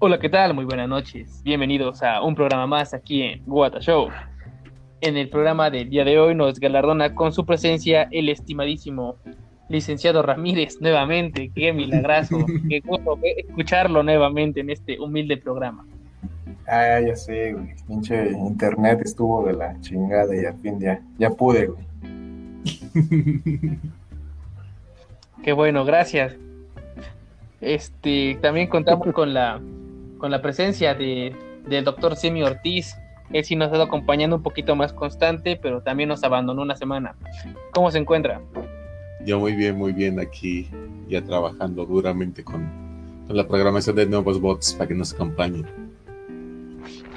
Hola, ¿qué tal? Muy buenas noches. Bienvenidos a un programa más aquí en Guata Show. En el programa del día de hoy nos galardona con su presencia el estimadísimo licenciado Ramírez nuevamente. Qué milagroso. Qué gusto escucharlo nuevamente en este humilde programa. Ah, ya sé, güey. Pinche internet estuvo de la chingada y al fin ya, ya pude, güey. Qué bueno, gracias. Este, también contamos con la con la presencia de, del doctor Semi Ortiz. Él sí nos ha estado acompañando un poquito más constante, pero también nos abandonó una semana. ¿Cómo se encuentra? Yo muy bien, muy bien aquí, ya trabajando duramente con, con la programación de nuevos bots para que nos acompañen.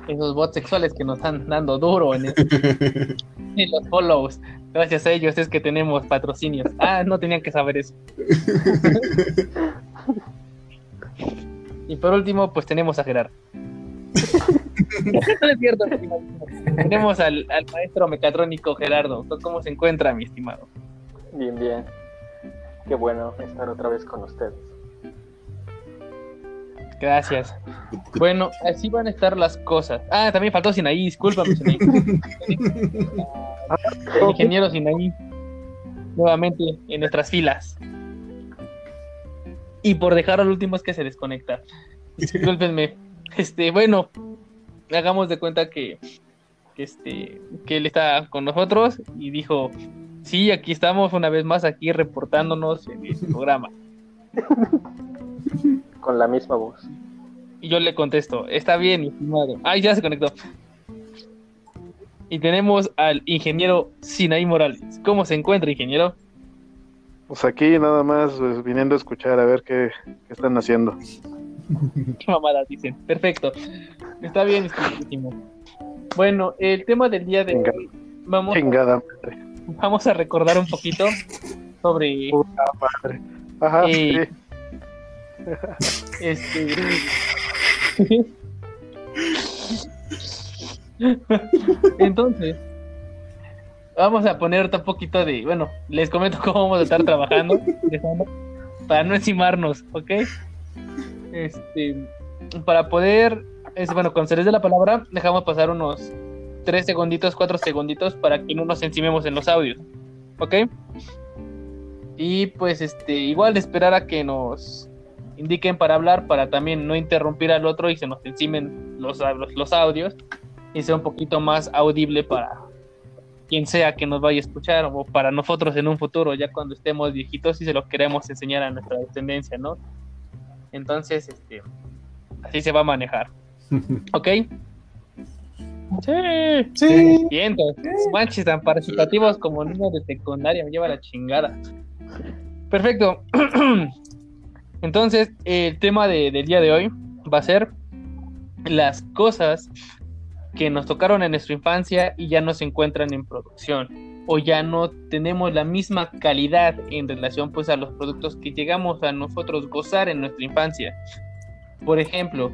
Esos bots sexuales que nos están dando duro en, en los follows. Gracias a ellos es que tenemos patrocinios. Ah, no tenían que saber eso. y por último, pues tenemos a Gerardo. no es cierto, tenemos al, al, maestro mecatrónico Gerardo. ¿Cómo se encuentra, mi estimado? Bien, bien. Qué bueno estar otra vez con ustedes. Gracias. Bueno, así van a estar las cosas. Ah, también faltó Sinaí, discúlpame, Sinaí. El ingeniero Sinaí, nuevamente en nuestras filas. Y por dejar al último es que se desconecta. Discúlpenme. Este, bueno, hagamos de cuenta que, que, este, que él está con nosotros y dijo, sí, aquí estamos una vez más aquí reportándonos en el programa. Con la misma voz. Y yo le contesto, está bien, estimado. Ay, ya se conectó. Y tenemos al ingeniero Sinaí Morales. ¿Cómo se encuentra, ingeniero? Pues aquí nada más pues, viniendo a escuchar a ver qué, qué están haciendo. mamadas dicen. Perfecto. Está bien. Bueno, el tema del día de Chingada, hoy. Vamos, Chingada madre. vamos a recordar un poquito sobre Puta madre. Ajá, Eh, sí. este. Entonces, vamos a poner un poquito de. Bueno, les comento cómo vamos a estar trabajando para no encimarnos, ¿ok? Este, para poder. Es, bueno, cuando se les dé la palabra, dejamos pasar unos 3 segunditos, 4 segunditos para que no nos encimemos en los audios, ¿ok? Y pues, este, igual de esperar a que nos indiquen para hablar, para también no interrumpir al otro y se nos encimen los, los audios y sea un poquito más audible para quien sea que nos vaya a escuchar o para nosotros en un futuro, ya cuando estemos viejitos y se lo queremos enseñar a nuestra descendencia, ¿no? Entonces, este, así se va a manejar. ¿Ok? Sí. Sí. Bien, manches tan participativos como niños de secundaria, me lleva la chingada. Perfecto. Entonces, el tema de- del día de hoy va a ser las cosas que nos tocaron en nuestra infancia y ya no se encuentran en producción o ya no tenemos la misma calidad en relación pues a los productos que llegamos a nosotros gozar en nuestra infancia. Por ejemplo,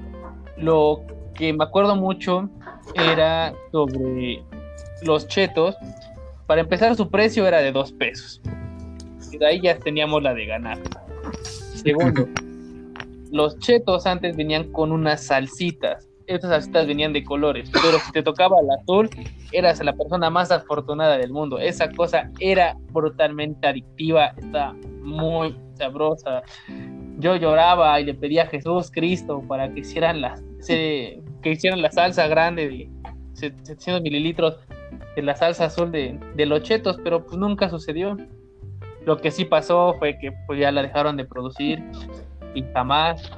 lo que me acuerdo mucho era sobre los chetos. Para empezar, su precio era de dos pesos. Y de ahí ya teníamos la de ganar. Segundo, los chetos antes venían con unas salsitas. Estas salsitas venían de colores, pero si te tocaba el azul, eras la persona más afortunada del mundo. Esa cosa era brutalmente adictiva, está muy sabrosa. Yo lloraba y le pedía a Jesús Cristo para que hicieran la, se- que hicieran la salsa grande de 700 mililitros de la salsa azul de, de los chetos, pero pues nunca sucedió. Lo que sí pasó fue que pues ya la dejaron de producir y jamás,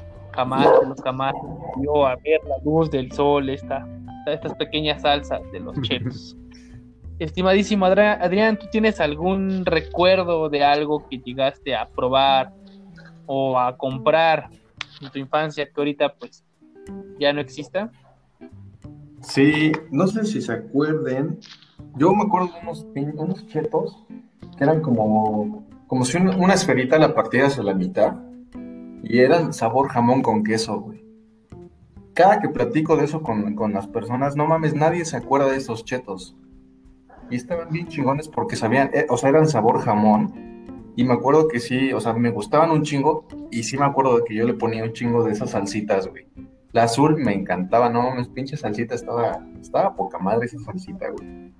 los jamás vio a ver la luz del sol esta, estas pequeñas salsas de los chetos. Estimadísimo Adrián, ¿tú tienes algún recuerdo de algo que llegaste a probar o a comprar en tu infancia que ahorita pues ya no exista? Sí, no sé si se acuerden. Yo me acuerdo de unos, unos chetos que eran como, como si una, una esferita la partieras a la mitad y eran sabor jamón con queso, güey. Cada que platico de eso con, con las personas, no mames, nadie se acuerda de esos chetos. Y estaban bien chingones porque sabían, eh, o sea, eran sabor jamón. Y me acuerdo que sí, o sea, me gustaban un chingo y sí me acuerdo de que yo le ponía un chingo de esas salsitas, güey. La azul me encantaba, no, mis pinche salsita estaba, estaba poca madre esa salsita, güey.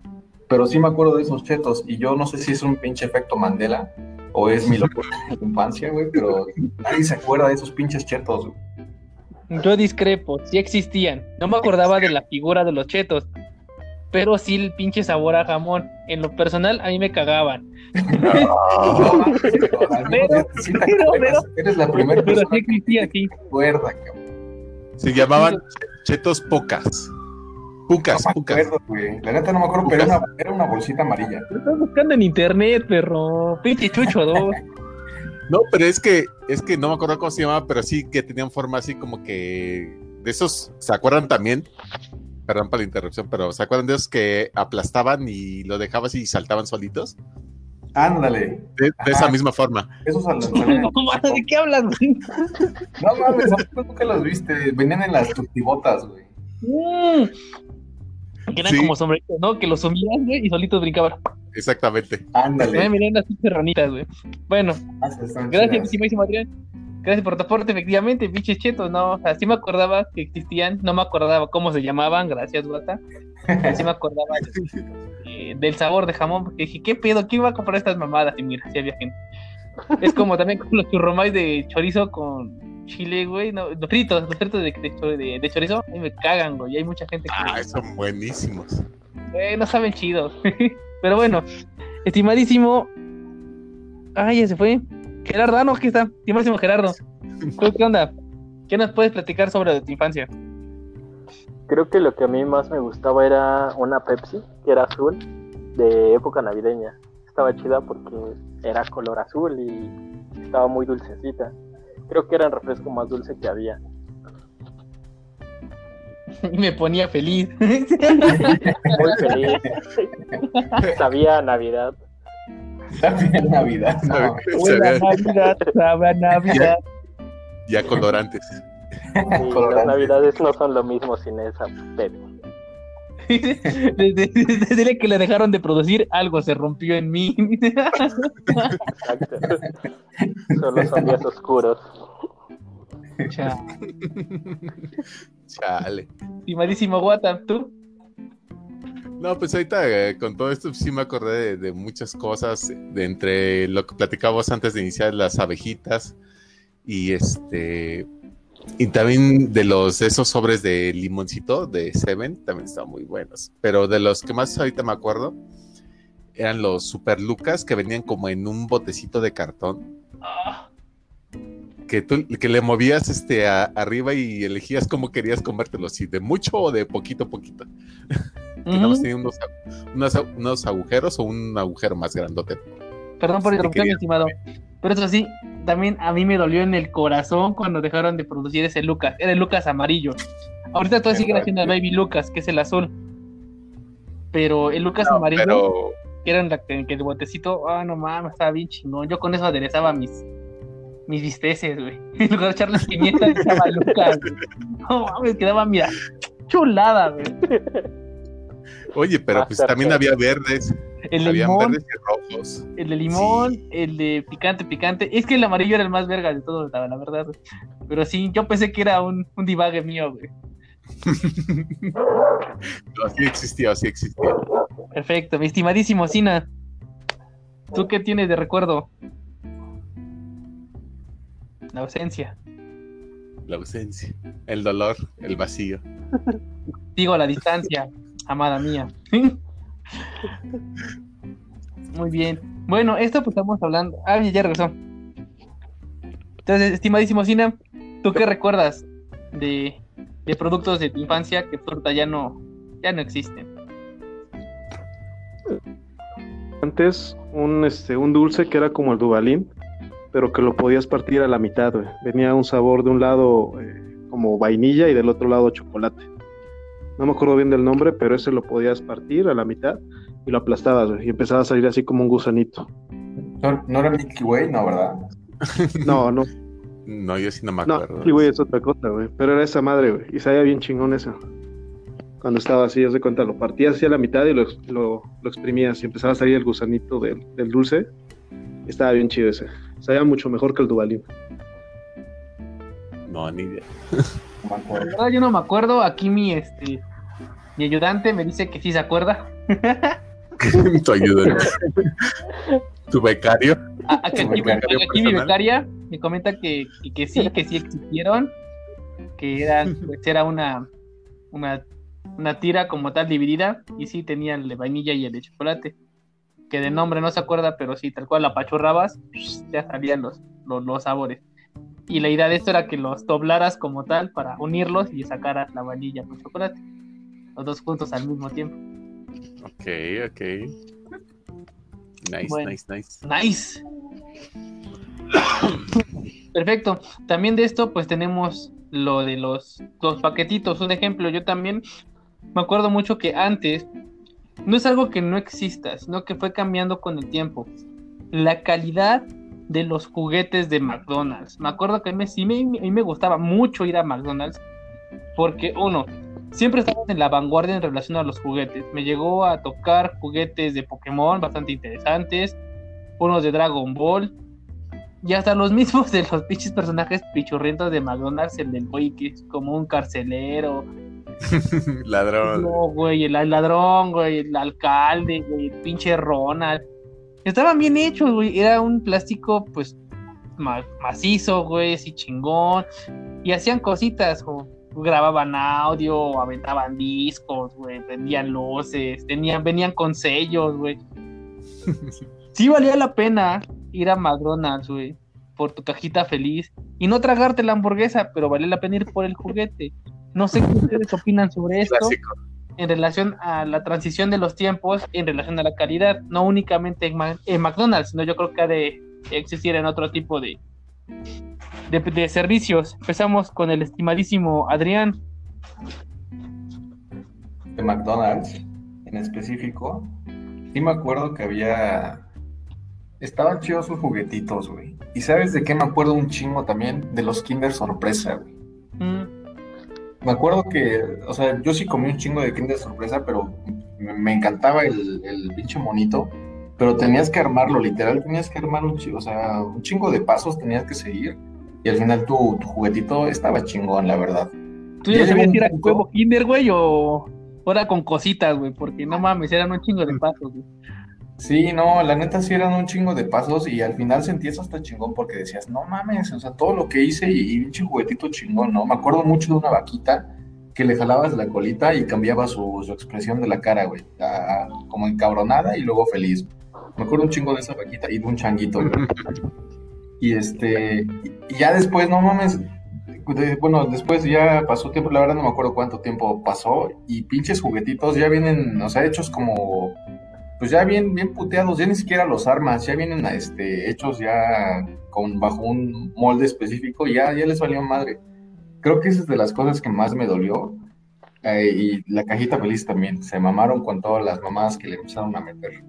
Pero sí me acuerdo de esos chetos, y yo no sé si es un pinche efecto Mandela o es mi locura de infancia, güey, pero nadie se acuerda de esos pinches chetos, güey. Yo discrepo, sí existían. No me acordaba de la figura de los chetos, pero sí el pinche sabor a jamón. En lo personal, a mí me cagaban. No, pero sí Eres la primera Pero persona sí existía, sí. que recuerda, cabrón. Se llamaban chetos pocas. Pucas, No me pucas. acuerdo, güey. La neta no me acuerdo, pero era una, era una bolsita amarilla. Lo estás buscando en internet, perro. Pinche chucho dos. No, pero es que, es que no me acuerdo cómo se llamaba, pero sí que tenían forma así como que de esos, ¿se acuerdan también? Perdón por la interrupción, pero ¿se acuerdan de esos que aplastaban y lo dejabas y saltaban solitos? Ándale. De, esa misma forma. No, ¿de qué hablas, güey? No mames, ¿a poco nunca los viste? Venían en las tustibotas, güey. Mm. Que eran Sí. como sombreritos, ¿no? Que los sumías, güey, y solitos brincaban. Exactamente. Me Ándale. miran las pinches ranitas, güey. Bueno, gracias, estimadísimo Adrián. Gracias por tu aporte, efectivamente, pinches chetos, no, o sea, sí me acordaba que existían, no me acordaba cómo se llamaban, gracias, Guata. Sí me acordaba eh, del sabor de jamón, porque dije, ¿qué pedo? ¿Quién va a comprar estas mamadas? Y mira, sí había gente. Es como también con los churromais de chorizo con chile, güey, no, los fritos, los fritos de, de, de- de chorizo, a mí me cagan, güey, y hay mucha gente que... Ah, son buenísimos. Eh, no saben chidos. Pero bueno, estimadísimo. Ay, ya se fue. Gerardo, ah, no, aquí está. Estimadísimo Gerardo. ¿Tú qué onda? ¿Qué nos puedes platicar sobre tu infancia? Creo que lo que a mí más me gustaba era una Pepsi, que era azul, de época navideña. Estaba chida porque era color azul y estaba muy dulcecita. Creo que era el refresco más dulce que había. Y me ponía feliz. Muy feliz. Sabía Navidad. También Navidad. No. Buena Navidad, sabe a Navidad. Ya colorantes. Y las Colorantes. Navidades no son lo mismo sin esa Pepsi. Desde, desde- desde que le dejaron de producir, algo se rompió en mí. Exacto. Solo son días oscuros. Chao. Chale. Estimadísimo Guata, ¿tú? No, pues ahorita eh, con todo esto sí me acordé de, de muchas cosas, de entre lo que platicábamos antes de iniciar las abejitas y este y también de los esos sobres de limoncito de Seven también estaban muy buenos, pero de los que más ahorita me acuerdo eran los Super Lucas que venían como en un botecito de cartón Ah, que tú que le movías este a- arriba y elegías cómo querías comértelo, si de mucho o de poquito a poquito. que nada más tenía unos, unos, agu- unos agujeros o un agujero más grandote. Perdón por interrumpir, mi estimado. Pero eso sí, también a mí me dolió en el corazón cuando dejaron de producir ese Lucas. Era el Lucas amarillo. Ahorita todavía siguen haciendo el Baby Lucas, que es el azul. Pero el Lucas amarillo, Pero que era en la que que el botecito, ah, no mames, estaba bien chingón. Yo con eso aderezaba mis mis bisteces, güey. En lugar de echarles pimienta, le echaba Lucas. güey. No mames, quedaba, mira, chulada, güey. oye, pero pues también había verdes, El de habían limón, verdes y rojos. el de limón, Sí. el de picante, picante. Es que el amarillo era el más verga de todos, la la verdad. Pero sí, yo pensé que era un, un divague mío, güey. No, sí existía, sí existía. Perfecto, mi estimadísimo Sina. ¿Tú qué tienes de recuerdo? La ausencia. La ausencia, el dolor, el vacío. Digo a la distancia, amada mía. Muy bien. Bueno, esto pues estamos hablando. Ah, ya regresó. Entonces, estimadísimo Sina, ¿tú qué recuerdas de, de productos de tu infancia que ahorita ya no, ya no existen? Antes, un, este, un dulce que era como el Dubalín, pero que lo podías partir a la mitad, güey. Venía un sabor de un lado eh, como vainilla y del otro lado chocolate. No me acuerdo bien del nombre, pero ese lo podías partir a la mitad y lo aplastabas, güey, y empezaba a salir así como un gusanito. No, no era Milky Way, no, ¿verdad? No, no, No, yo sí no me no, acuerdo. sí, güey, es otra cosa, güey. Pero era esa madre, güey, y sabía bien chingón eso. Cuando estaba así, haz de cuenta, lo partías así a la mitad y lo, lo, lo exprimías y empezaba a salir el gusanito del, del dulce. Y estaba bien chido ese. Sabía mucho mejor que el Dubalín. No, ni idea. No me acuerdo. La verdad, yo no me acuerdo. Aquí mi este mi ayudante me dice que sí se acuerda. tu ayuda. tu becario. A- Aquí, Tu aquí- becario aquí mi becaria me comenta que, que, que sí, que sí existieron, que eran, pues era una, una, una tira como tal dividida, y sí tenía el de vainilla y el de chocolate. Que de nombre no se acuerda, pero sí, tal cual la apachurrabas, ya salían los, los, los sabores. Y la idea de esto era que los doblaras como tal para unirlos y sacaras la vainilla con chocolate. Los dos juntos al mismo tiempo. Ok, ok. Nice, Bueno. nice, nice. Nice. Perfecto. También de esto, pues tenemos lo de los, los paquetitos. Un ejemplo, yo también me acuerdo mucho que antes no es algo que no exista, sino que fue cambiando con el tiempo. La calidad de los juguetes de McDonald's. Me acuerdo que a mí, sí me, a mí me gustaba mucho ir a McDonald's porque, uno, siempre estábamos en la vanguardia en relación a los juguetes. Me llegó a tocar juguetes de Pokémon bastante interesantes, unos de Dragon Ball, y hasta los mismos de los pinches personajes pichurrientos de McDonald's, el del güey que es como un carcelero, Ladrón. no, güey, el, el ladrón, güey, el alcalde, güey, el pinche Ronald. Estaban bien hechos, güey, era un plástico, pues, ma- macizo, güey, así chingón, y hacían cositas, como grababan audio, aventaban discos, güey, vendían luces, tenían, venían con sellos, güey. Sí valía la pena ir a McDonald's, güey, por tu cajita feliz y no tragarte la hamburguesa, pero vale la pena ir por el juguete. No sé qué ustedes opinan sobre esto Clásico. en relación a la transición de los tiempos, en relación a la calidad, no únicamente en, Ma- en McDonald's, sino yo creo que ha de existir en otro tipo de, de, de servicios. Empezamos con el estimadísimo Adrián. de McDonald's en específico, sí me acuerdo que había. Estaban chidos sus juguetitos, güey. ¿Y sabes de qué me acuerdo un chingo también? De los Kinder Sorpresa, güey. Mm, Me acuerdo que, o sea, yo sí comí un chingo de Kinder Sorpresa, pero me, me encantaba el, el pinche monito. Pero tenías que armarlo, literal, tenías que armar un chingo, o sea, un chingo de pasos tenías que seguir. Y al final tu, tu juguetito estaba chingón, la verdad. ¿Tú Ya sabías un si era huevo Kinder, güey, o ahora con cositas, güey? Porque no mames, eran un chingo de pasos, güey. Sí, no, la neta sí eran un chingo de pasos y al final sentías hasta chingón porque decías, no mames, o sea, todo lo que hice y, pinche juguetito chingón, ¿no? Me acuerdo mucho de una vaquita que le jalabas la colita y cambiaba su, su expresión de la cara, güey, a- como encabronada y luego feliz. Me acuerdo un chingo de esa vaquita y de un changuito. Y este, y ya después, no mames, bueno, después ya pasó tiempo, la verdad no me acuerdo cuánto tiempo pasó y pinches juguetitos ya vienen, o sea, hechos como pues ya bien, bien puteados, ya ni siquiera los armas, ya vienen este, hechos ya con, bajo un molde específico, ya, ya les valió madre. Creo que esa es de las cosas que más me dolió. eh, y la cajita feliz también, se mamaron con todas las mamadas que le empezaron a meter.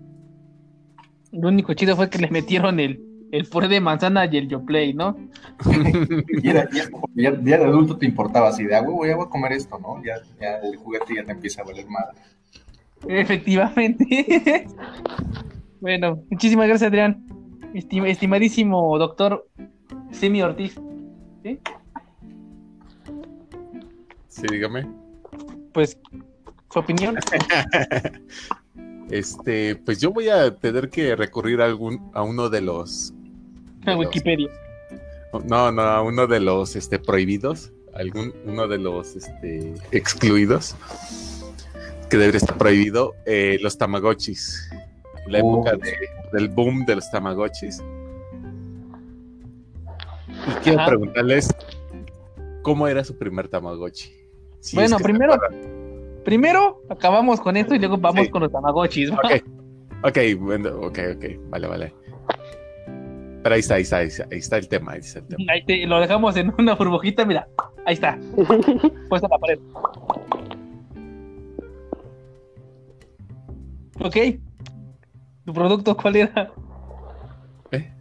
Lo único chido fue que le metieron el, el puré de manzana y el Yoplay, ¿no? Y era, ya, ya- ya de adulto te importaba así de, ah, güey, ya voy a comer esto, ¿no? Ya, ya el juguete ya te empieza a valer madre. Efectivamente. bueno, muchísimas gracias, Adrián. Estim- estimadísimo doctor Semi Ortiz. ¿Sí? Sí, dígame. Pues, su opinión. Este, pues yo voy a tener que recurrir a algún, a uno de los, A Wikipedia. no, no, a uno de los, este, prohibidos, algún, uno de los, este, excluidos, que debería estar prohibido, eh, los tamagotchis. La Oh. época de- del boom de los tamagotchis. Y quiero Ajá. preguntarles, ¿cómo era su primer tamagotchi? Si Bueno, es que se primero-. Primero acabamos con esto y luego vamos Sí. con los tamagotchis. ¿va? Ok, ok, bueno, ok, ok, vale, vale. Pero ahí está, ahí está, ahí está, ahí está el tema, ahí está el tema. Ahí te- lo dejamos en una burbujita, mira. Ahí está, puesta en la pared. Ok. ¿Tu producto cuál era? ¿Eh?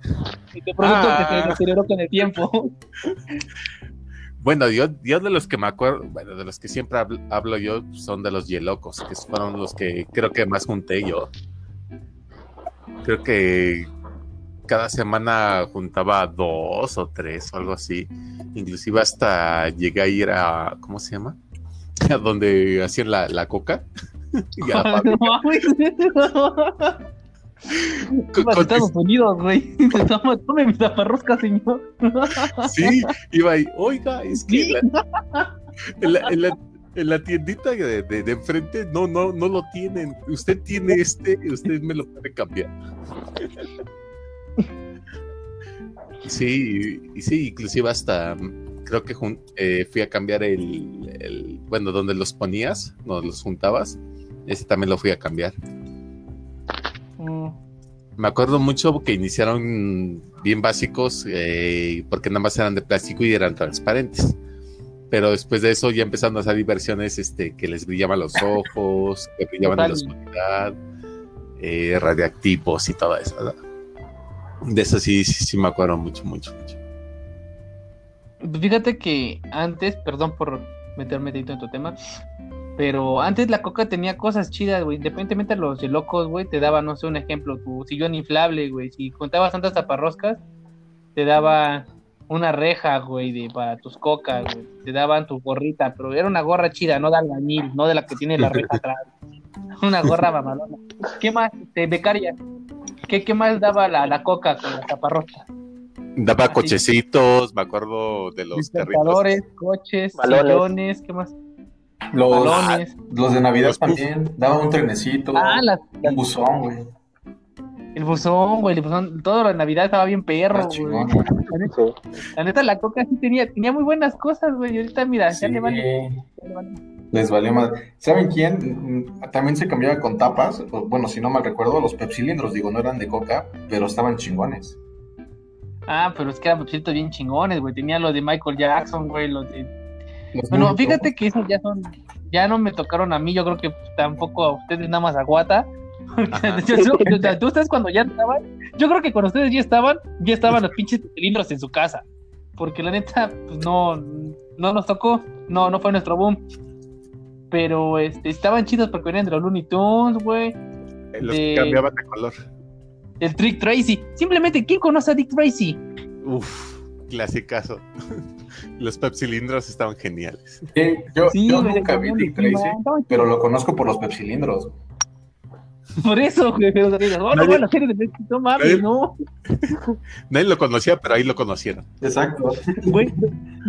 Y tu producto que Ah. se deterioró con el tiempo. Bueno, yo, yo de los que me acuerdo, bueno, de los que siempre hablo, hablo yo, son de los Yelocos, que fueron los que creo que más junté yo. Creo que cada semana juntaba dos o tres o algo así. Inclusive hasta llegué a ir a, ¿cómo se llama? A donde hacían la, la coca. Y a la No Estados Unidos, güey. Tome mi taparrosca, señor. Sí, iba ahí, oiga, es que Sí. en la, en la- en la- en la tiendita de, de- de enfrente no, no, no lo tienen. Usted tiene este, usted me lo puede cambiar. Sí, y sí, inclusive hasta mm, creo que eh, fui a cambiar el, el- bueno, donde los ponías, donde los juntabas, ese también lo fui a cambiar. Mm. Me acuerdo mucho que iniciaron bien básicos eh, porque nada más eran de plástico y eran transparentes. Pero después de eso ya empezaron a salir versiones este, que les brillaban los ojos, que brillaban en la oscuridad, eh, radiactivos y todo eso. ¿verdad? De eso sí, sí, sí me acuerdo mucho, mucho, mucho. Fíjate que antes, perdón por meterme dentro en tu tema, pero antes la coca tenía cosas chidas, güey. Independientemente de los de locos, güey, te daba, no sé, un ejemplo, tu sillón inflable, güey. Si contabas tantas taparroscas, te daba una reja, güey, de, para tus cocas, güey. Te daban tu gorrita, pero era una gorra chida, no de albañil, no de la que tiene la reja atrás. Una gorra mamalona. ¿Qué más? De becaria. ¿Qué, qué más daba la, la coca con la taparrosca? Daba Así. cochecitos, me acuerdo de los carritos. Coches, Balones. ¿qué más? Los, Balones. los de Navidad Los también. Daban un trenecito. Ah, las- un buzón, güey. el buzón, güey, el buzón, todo lo de Navidad estaba bien perro, güey. La la neta, la coca sí tenía, tenía muy buenas cosas, güey. Y ahorita, mira, Sí, ya le vale. ya le vale. les valió más. ¿Saben quién? También se cambiaba con tapas. Bueno, si no mal recuerdo, los pepsilindros, digo, no eran de coca, pero estaban chingones. Ah, pero es que eran pepsitos bien chingones, güey. Tenía los de Michael Jackson, güey, los de... Los Bueno, fíjate que esos ya son... Ya no me tocaron a mí, yo creo que tampoco a ustedes nada más a Guata. Yo- yo- o sea, tú ustedes cuando ya estaban, yo creo que cuando ustedes ya estaban, ya estaban los pinches cilindros en su casa. Porque la neta, pues no, no nos tocó, no, no fue nuestro boom. Pero este, estaban chidos porque venían de los Looney Tunes, güey. Eh, Los de- que cambiaban de color. El Trick Tracy. Simplemente, ¿quién conoce a Dick Tracy? Uf, clasicazo. Los pepsilindros estaban geniales. Sí, yo, Sí, yo nunca vi Dick Tracy, pero lo conozco por los pepsilindros. Por eso, güey. pero, oh, no, la serie de no mames, no. Nadie lo conocía, pero ahí lo conocieron. Exacto. Güey,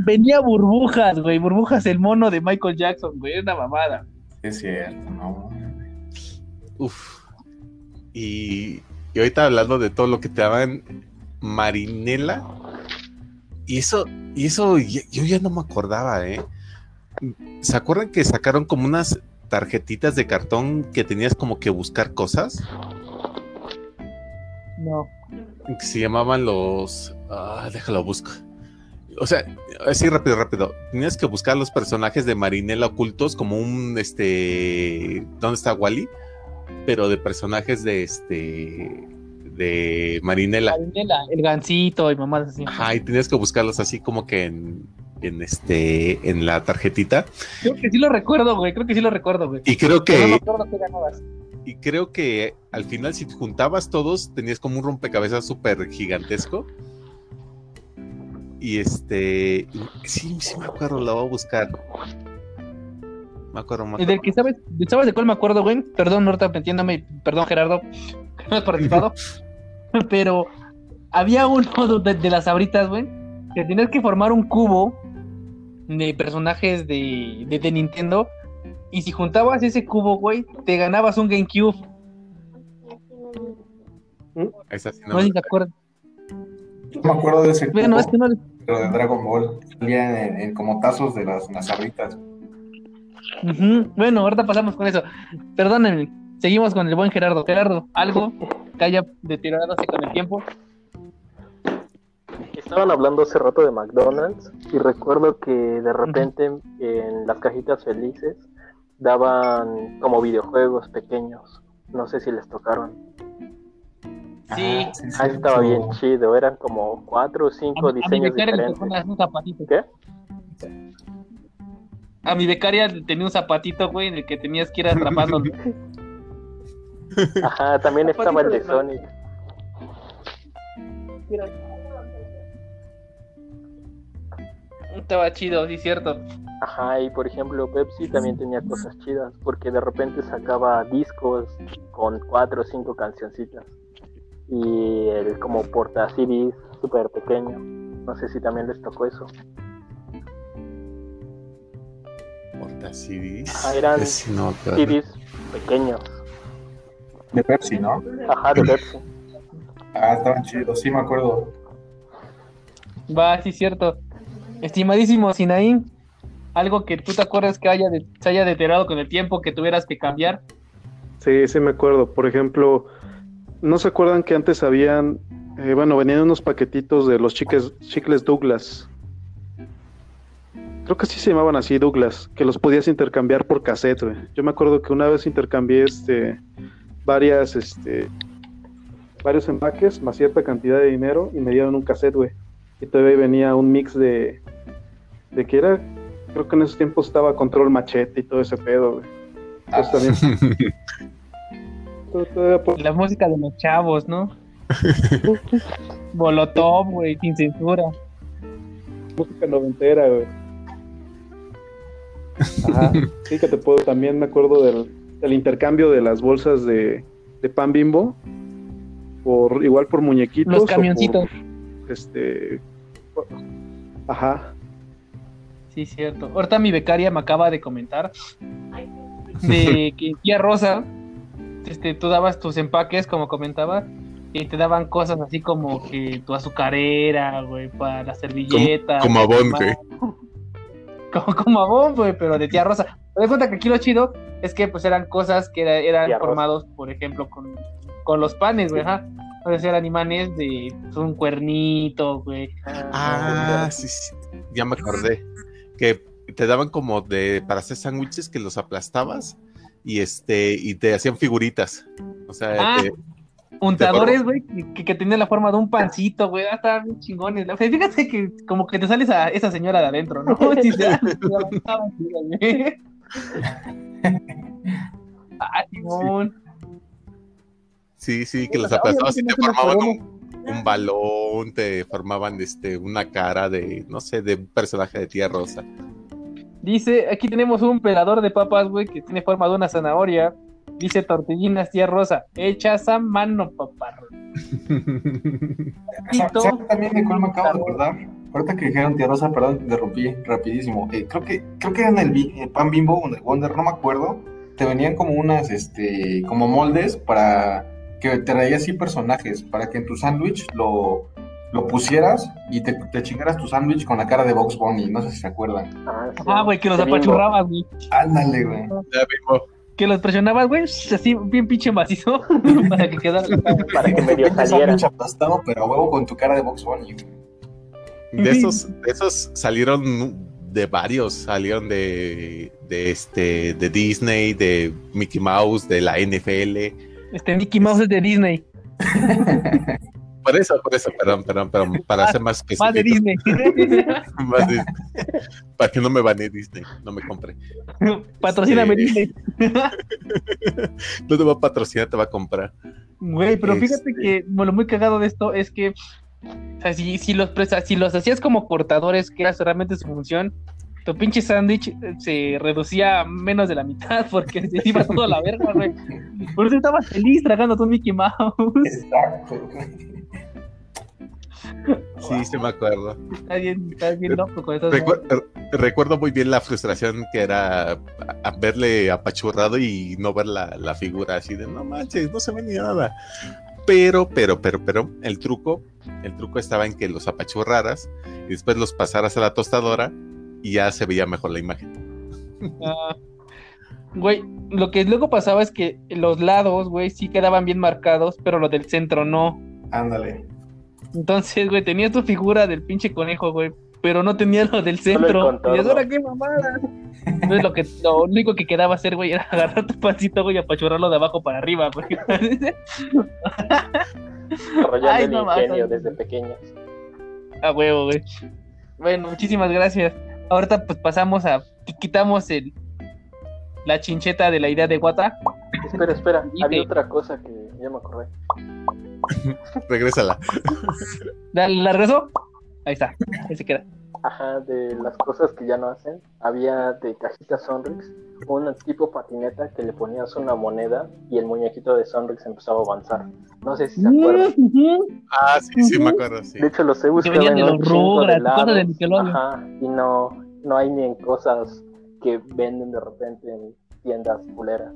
venía burbujas, güey. Burbujas el mono de Michael Jackson, güey. Es una mamada. Es cierto, no. Uf. Y, y ahorita hablando de todo lo que te daban marinela. Y eso, y eso yo ya no me acordaba, ¿eh? ¿Se acuerdan que sacaron como unas tarjetitas de cartón que tenías como que buscar cosas? No. Que se llamaban los. Ah, déjalo busco. O sea, así rápido, rápido. Tenías que buscar los personajes de Marinela ocultos como un este. ¿Dónde está Wally? Pero de personajes de este. De Marinela. Marinela, el gancito y mamás así. Ajá, y tenías que buscarlos así como que en. en este. en la tarjetita. Creo que sí lo recuerdo, güey. Creo que sí lo recuerdo, güey. Y creo no que. ganabas. Y creo que al final, si juntabas todos, tenías como un rompecabezas súper gigantesco. Y este. Sí, sí me acuerdo, lo voy a buscar. Me acuerdo, me Y acuerdo. del que sabes, ¿sabes de cuál me acuerdo, güey? Perdón, Norta, entiéndame, perdón, Gerardo, que no has participado. Pero había uno de, de las abritas, güey, que tenías que formar un cubo de personajes de, de, de Nintendo. Y si juntabas ese cubo, güey, te ganabas un GameCube. Esa sí no No me- sé si te acuerdas. No me acuerdo de ese Bueno, cubo, es que no. pero de Dragon Ball. Salían en, en como tazos de las nazarritas. Ujú. Bueno, ahorita pasamos con eso. Perdónenme, seguimos con el buen Gerardo. Gerardo, algo haya deteriorándose con el tiempo. Estaban hablando hace rato de McDonald's y recuerdo que de repente en las cajitas felices daban como videojuegos pequeños. No sé si les tocaron. Sí. Ah, sí, Ah, estaba cierto. bien chido. Eran como cuatro o cinco A, a mi diseños becaria le diferentes. un zapatito. ¿Qué? A mi becaria tenía un zapatito, güey, en el que tenías que ir atrapando. Ajá, también estaba el de Sonic. Estaba chido, sí, cierto. Ajá, y por ejemplo Pepsi también tenía cosas chidas, porque de repente sacaba discos con cuatro o cinco cancioncitas. Y el como porta CDs súper pequeño. No sé si también les tocó eso. Porta CDs. Ah, eran Ese no, claro. CDs pequeños. De Pepsi, ¿no? Ajá, de Pepsi. Ah, estaban chidos, sí me acuerdo. Va, sí, cierto. Estimadísimo Sinaín, algo que tú te acuerdas que haya de- se haya deteriorado con el tiempo, que tuvieras que cambiar. Sí, sí me acuerdo. Por ejemplo, ¿no se acuerdan que antes habían, eh, bueno, venían unos paquetitos de los chicles, chicles Douglas? Creo que sí se llamaban así, Douglas, que los podías intercambiar por cassette, güey. Yo me acuerdo que una vez intercambié este, varias, este, varios empaques, más cierta cantidad de dinero, y me dieron un cassette, güey. Y todavía venía un mix de, de que era, creo que en esos tiempos estaba Control Machete y todo ese pedo, güey. Entonces también to- todavía por- La música de los chavos, ¿no? Molotov, güey, sin censura. música noventera, güey. Ajá. Sí, que te puedo. También me acuerdo del, del intercambio de las bolsas de, de pan bimbo. Por, igual por muñequitos. Los camioncitos. por, este. por- Ajá. Sí, cierto. Ahorita mi becaria me acaba de comentar de que en tía Rosa, este, tú dabas tus empaques, como comentaba, y te daban cosas así como que tu azucarera, güey, para la servilleta. Como Avon, güey. Como, como Avon, güey, pero de tía Rosa. Te das cuenta que aquí lo chido es que pues eran cosas que era- eran Tía Rosa. formados, por ejemplo, con, con los panes, güey, ajá. Entonces eran imanes de pues, un cuernito, güey. Ah, sí, sí. Ya me acordé. Que te daban como de para hacer sándwiches que los aplastabas y este y te hacían figuritas. O sea, Ah. te- Untadores, güey, que, que, la forma de un pancito, güey. Ah, estaban bien chingones. O sea, fíjate que como que te sale esa, esa señora de adentro, ¿no? Sí, se-. Ah, Simón. sí, sí, que los Oye, aplastabas y te formaban un balón, te formaban este una cara de, no sé, de un personaje de tía Rosa. Dice, aquí tenemos un pelador de papas, güey, que tiene forma de una zanahoria. Dice tortillinas tía Rosa, hechas a mano, paparro. ¿Sabes también de cuál me acabo de acordar? Ahorita que dijeron tía Rosa, perdón, interrumpí rapidísimo. Eh, creo que creo que en el, pan bimbo o en el Wonder, no me acuerdo. Te venían como unas, este, como moldes para que te traía así personajes, para que en tu sándwich lo, lo pusieras y te, te chingaras tu sándwich con la cara de Box Bunny. No sé si se acuerdan. Ah, sí. Ah, güey, que los apachurrabas, güey. Ándale, güey. Ya mismo. Que los presionabas, güey, así bien pinche macizo, para que quedara. Para que medio saliera. aplastado, pero a huevo con tu cara de Box Bunny. De esos, de esos salieron de varios, salieron de, de este, de Disney, de Mickey Mouse, de la NFL. Este Mickey Mouse es de Disney, Por eso, por eso, perdón, perdón, perdón, para ser más específico. más de Disney. Más de- para que no me banee Disney, no me compre. Patrocíname. Disney. No te va a patrocinar, te va a comprar. Güey, pero fíjate Este. que bueno, lo muy cagado de esto es que o sea, si, si los si los hacías como cortadores, que era realmente su función, tu pinche sándwich eh, se reducía a menos de la mitad porque se iba todo a la verga, güey. Por eso estabas feliz tragando tu Mickey Mouse. Exacto. güey. Sí, sí me acuerdo. Está bien, está bien loco con esas Recu- re- recuerdo muy bien la frustración que era a verle apachurrado y no ver la, la figura así de no manches, no se ve ni nada. Pero, pero, pero, pero, el truco, el truco estaba en que los apachurraras y después los pasaras a la tostadora y ya se veía mejor la imagen. Ah, Güey, lo que luego pasaba es que los lados, güey, sí quedaban bien marcados, pero los del centro no. Ándale. Entonces, güey, tenías tu figura del pinche conejo, güey, pero no tenías lo del centro. Y ahora qué mamada. Entonces, lo, que, lo único que quedaba hacer, güey, era agarrar tu pancito, güey, y apachurrarlo de abajo para arriba, güey. Desarrollando Ay, el no ingenio desde pequeños. A huevo, güey. Bueno, muchísimas gracias. Ahorita, pues pasamos a. Quitamos el. La chincheta de la idea de Guata. Espera, espera, Y había te- otra cosa que ya me acordé. Regrésala. ¿La, la regresó? Ahí está, ahí se queda. Ajá, de las cosas que ya no hacen, había de cajita Sonrix un tipo patineta que le ponías una moneda y el muñequito de Sonrix empezaba a avanzar. No sé si se acuerdan. Ah, sí, sí, me acuerdo, sí. De hecho, los he buscado venían en de un los chingo de lados. Ajá, y no, no hay ni en cosas que venden de repente en tiendas culeras.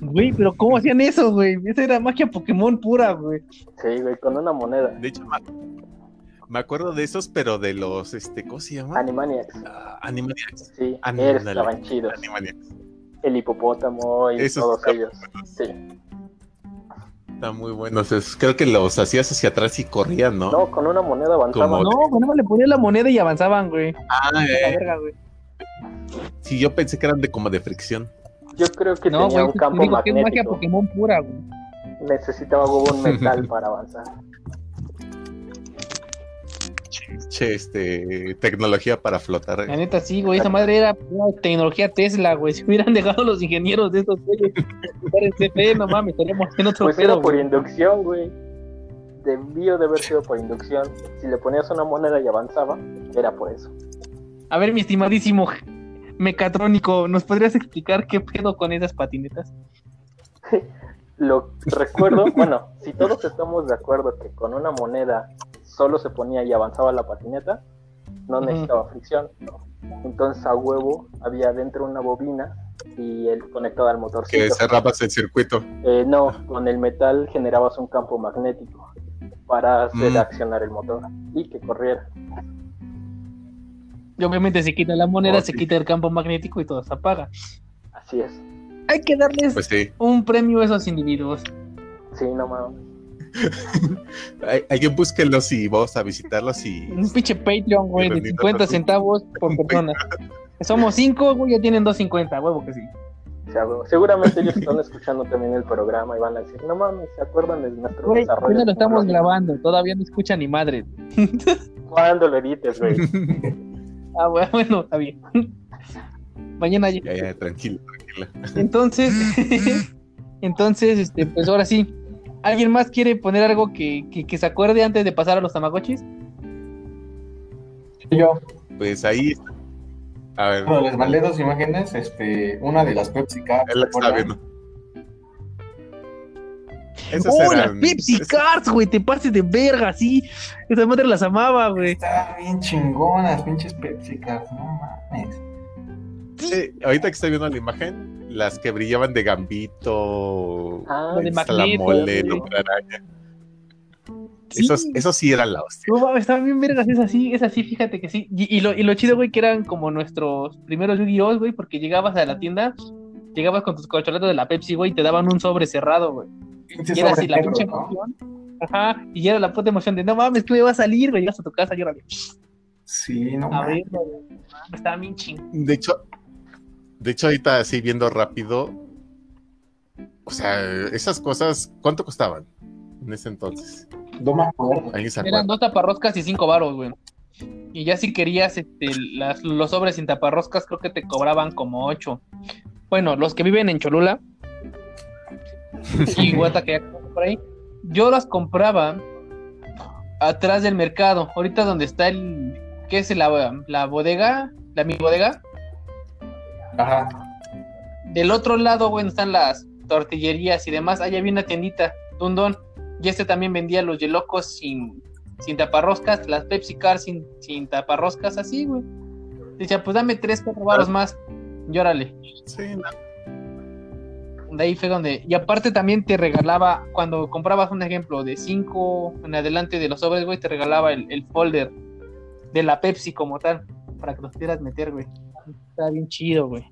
Güey, pero ¿cómo hacían eso, güey? Esa era magia Pokémon pura, güey. Sí, güey, con una moneda. De hecho, me, acuerdo de esos, pero de los, este, ¿cómo se llama? Animaniacs. Ah, Animaniacs. Sí, Ándale. estaban chidos. Animaniacs. El hipopótamo y Esos todos ellos. buenos. Sí. Están muy buenos. esos. Creo que los hacías hacia atrás y corrían, ¿no? No, con una moneda avanzaban. Como- No, güey, no le ponían la moneda y avanzaban, güey. Ah, La eh, verga, güey. sí, yo pensé que eran de como de fricción. Yo creo que No, tenía güey, un te campo digo que es magia magnético. Pokémon pura, güey. Necesitaba un metal para avanzar. Che, este, tecnología para flotar. La neta, sí, güey. Esa madre era tecnología Tesla, güey. Si hubieran dejado los ingenieros de estos güeyes estar en CFE, no mames, estaríamos en otro Pues pedo, era por güey. inducción, güey. Debió de haber sido por inducción. Si le ponías una moneda y avanzaba, era por eso. A ver, mi estimadísimo mecatrónico, ¿nos podrías explicar qué pedo con esas patinetas? Lo recuerdo, bueno, si todos estamos de acuerdo que con una moneda solo se ponía y avanzaba la patineta, no necesitaba fricción. Entonces a huevo había dentro una bobina y el conectado al Que motorcito. cerrabas el circuito. Eh, no, con el metal generabas un campo magnético para hacer Mm. accionar el motor y que corriera. Y obviamente se quita la moneda, Oh, se sí. quita el campo magnético y todo se apaga. Así es. Hay que darles Pues sí. un premio a esos individuos. Sí, no mames. Hay- Alguien búsquenlos y vamos a visitarlos y. Un pinche Patreon, güey, de Bendito 50 sea tu- centavos por persona. Somos 5, güey, ya tienen 2.50, huevo que sí. O sea, güey, seguramente ellos están escuchando también el programa y van a decir, no mames, ¿se acuerdan de nuestro Güey, desarrollo? lo estamos grabando, todavía no escucha ni madre. ¿Cuándo lo edites, güey? Ah, bueno, bueno, está bien. Mañana ya. Ya, ya, tranquilo, tranquila. Entonces, entonces, este, pues ahora sí. ¿Alguien más quiere poner algo que, que, que se acuerde antes de pasar a los tamagotchis? Yo, Pues ahí. A ver, bueno, les mandé dos imágenes, este, una de las Pepsi Cards. él la ¿se está viendo. Esas ¡Oh, las Pepsi es- Cards, güey! Te pases de verga, sí. Esa madre las amaba, güey. Estaban bien chingonas, pinches Pepsi Cards, no mames. Sí, ahorita que estoy viendo la imagen, las que brillaban de Gambito, Ah, de está la Magneto, Araña. Sí. Esos, eso sí era la hostia. No mames, estaban bien vergas, es así, es así, fíjate que sí. Y, y lo, y lo chido, güey, que eran como nuestros primeros Yu-Gi-Oh, güey, porque llegabas a la tienda, llegabas con tus corcholatas de la Pepsi, güey, y te daban un sobre cerrado, güey. Y era así la pinche ¿no? emoción. Ajá, y era la puta emoción de no mames, que me va a salir, güey. Llegas a tu casa y ahora Sí, no a mames. ver, güey. Estaba bien ching. De hecho, de hecho, ahorita así viendo rápido, o sea, esas cosas, ¿cuánto costaban en ese entonces? No me acuerdo. ¿Alguien se Eran dos taparroscas y cinco varos, güey. Y ya si querías este, las- los sobres sin taparroscas, creo que te cobraban como ocho. Bueno, los que viven en Cholula y Guata que ya conozco por ahí, yo las compraba atrás del mercado. Ahorita donde está el. ¿Qué es la, la bodega? La mi bodega. Ajá. Del otro lado, güey, donde están las tortillerías y demás, allá había una tiendita, Dundon, y este también vendía los yelocos sin, sin taparroscas, las Pepsi Car sin, sin taparroscas, así, güey. Decía, pues dame tres, cuatro baros más, llórale. Sí, no. De ahí fue donde, y aparte también te regalaba, cuando comprabas un ejemplo de cinco en adelante de los sobres, güey, te regalaba el, el folder de la Pepsi como tal, para que los pudieras meter, güey. Está bien chido, güey.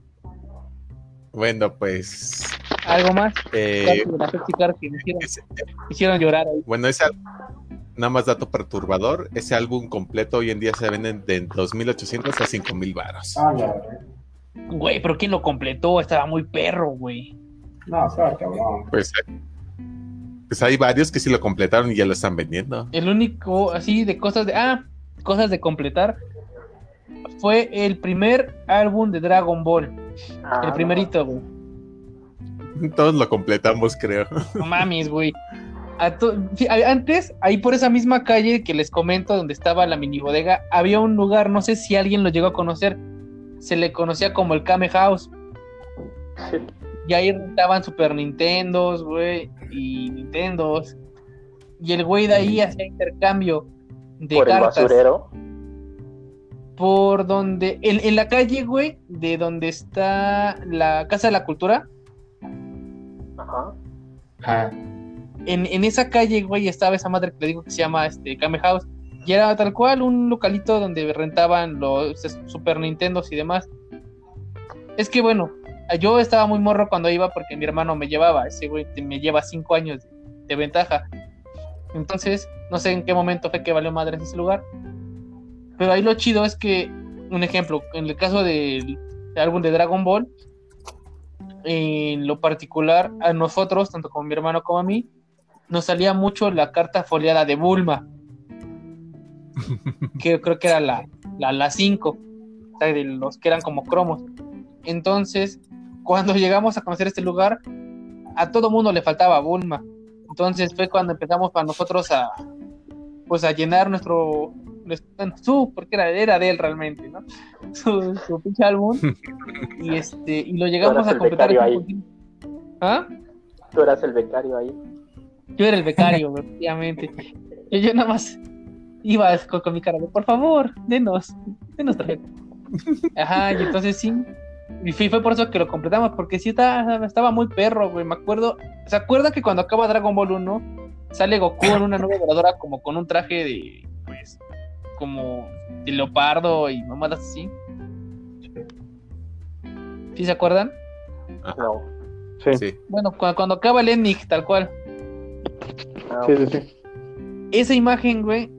Bueno, pues. ¿Algo más? eh, de la Pepsi Car que me hicieron, ese- me hicieron llorar ahí. bueno, ese nada más dato perturbador. Ese álbum completo hoy en día se venden de 2.800 a 5.000 varos. Ah. Güey, pero ¿quién lo completó? Estaba muy perro, güey. No, estaba cabrón. Pues, eh, pues hay varios que sí lo completaron y ya lo están vendiendo. El único, así, de cosas de. Ah, cosas de completar. Fue el primer álbum de Dragon Ball. Ah, El primerito, güey. Todos lo completamos, creo. No mames, güey. antes, ahí por esa misma calle que les comento, donde estaba la mini bodega, había un lugar, no sé si alguien lo llegó a conocer, se le conocía como el Kame House. Y ahí rentaban Super Nintendos, güey, y Nintendos. Y el güey de ahí hacía intercambio de por el basurero. Por donde, en, en la calle, güey, de donde está la Casa de la Cultura, Ajá. Ajá. en, en esa calle, güey, estaba esa madre que le digo que se llama este, Kame House. Y era tal cual un localito donde rentaban los Super Nintendos y demás. Es que bueno, yo estaba muy morro cuando iba porque mi hermano me llevaba. Ese güey me lleva cinco años de, de ventaja. Entonces, no sé en qué momento fue que valió madre ese lugar. Pero ahí lo chido es que, un ejemplo, en el caso del, álbum de Dragon Ball, en lo particular, a nosotros, tanto como mi hermano como a mí, nos salía mucho la carta foliada de Bulma, que yo creo que era la 5, la, la de los que eran como cromos. Entonces, cuando llegamos a conocer este lugar, a todo mundo le faltaba Bulma. Entonces fue cuando empezamos para nosotros a pues a llenar nuestro- bueno, su, porque era, era de él realmente, ¿no? Su, su pinche álbum. Y este, y lo llegamos a completar. ahí. ¿Ah? Tú eras el becario ahí. Yo era el becario, efectivamente. Yo, yo nada más iba con, con mi cara de, por favor, denos, denos tarjeta. Ajá, y entonces sí. Y fue, por eso que lo completamos, porque sí estaba, estaba muy perro, güey. Me acuerdo. ¿Se acuerdan que cuando acaba Dragon Ball 1 sale Goku en una nube voladora como con un traje de, pues, como de leopardo y mamadas así? ¿Sí se acuerdan? No. Sí, sí, Sí. Bueno, cu- cuando, acaba el Enix, tal cual. Ah, sí, sí. esa imagen, güey,